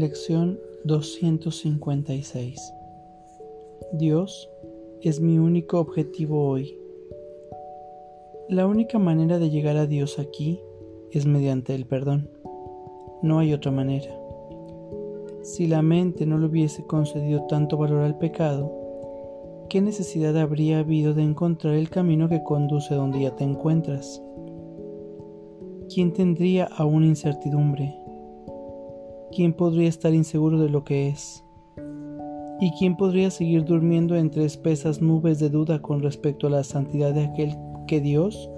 Lección 256 Dios es mi único objetivo hoy. La única manera de llegar a Dios aquí es mediante el perdón. No hay otra manera. Si la mente no le hubiese concedido tanto valor al pecado, ¿qué necesidad habría habido de encontrar el camino que conduce donde ya te encuentras? ¿Quién tendría aún incertidumbre? ¿Quién podría estar inseguro de lo que es? ¿Y quién podría seguir durmiendo entre espesas nubes de duda con respecto a la santidad de aquel que Dios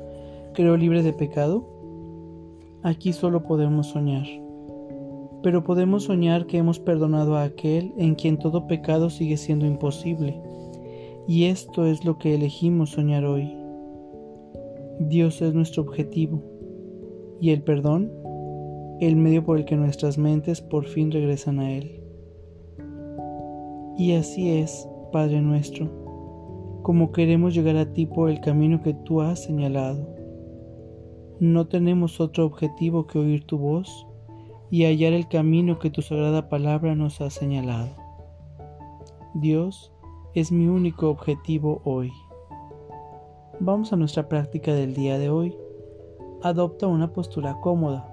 creó libre de pecado? Aquí solo podemos soñar, pero podemos soñar que hemos perdonado a aquel en quien todo pecado sigue siendo imposible, y esto es lo que elegimos soñar hoy. Dios es nuestro objetivo, y el perdón el medio por el que nuestras mentes por fin regresan a Él. Y así es, Padre nuestro, como queremos llegar a ti por el camino que tú has señalado. No tenemos otro objetivo que oír tu voz y hallar el camino que tu sagrada palabra nos ha señalado. Dios es mi único objetivo hoy. Vamos a nuestra práctica del día de hoy. Adopta una postura cómoda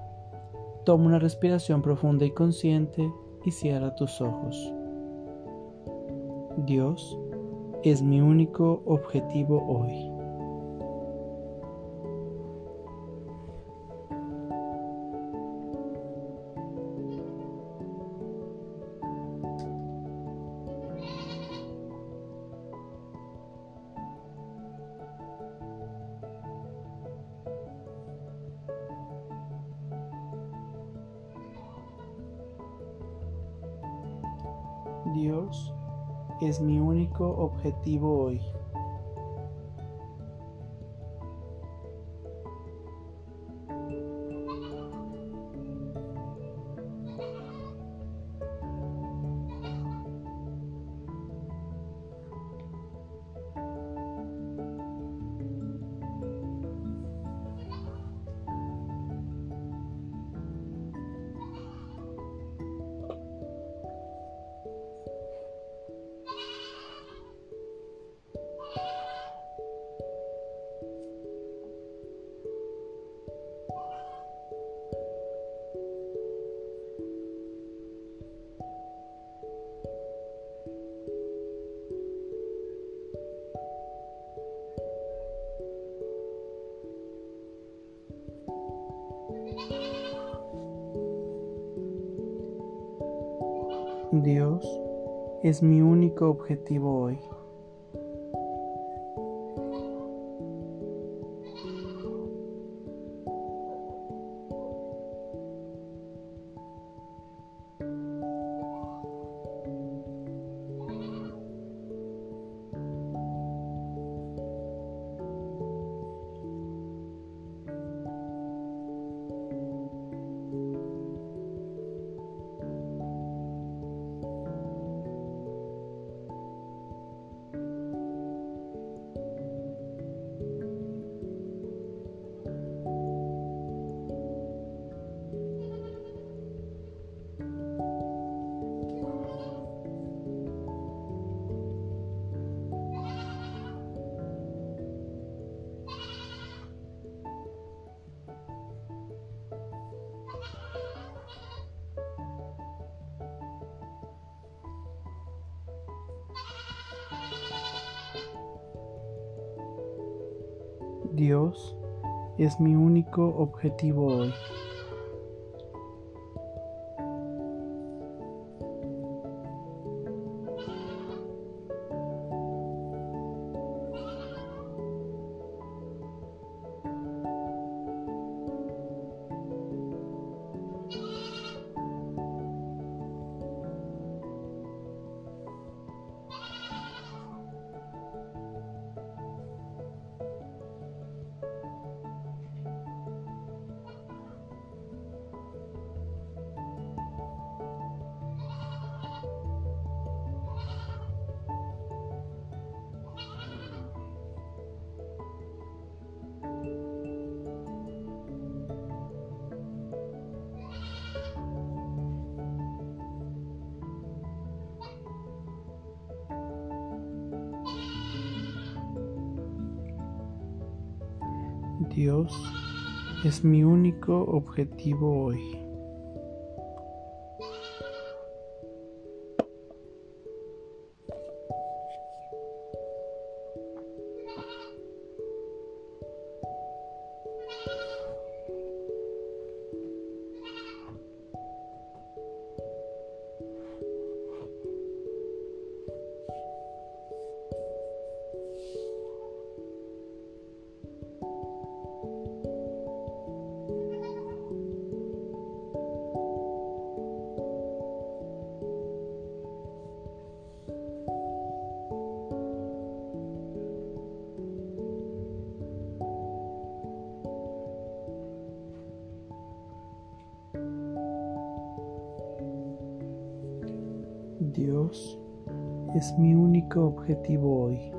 Toma una respiración profunda y consciente y cierra tus ojos. Dios es mi único objetivo hoy. Dios es mi único objetivo hoy. Dios es mi único objetivo hoy. Dios es mi único objetivo hoy. Dios es mi único objetivo hoy. Dios es mi único objetivo hoy.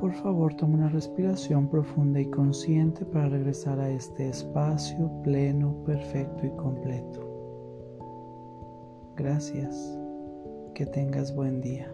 Por favor, toma una respiración profunda y consciente para regresar a este espacio pleno, perfecto y completo. Gracias. Que tengas buen día.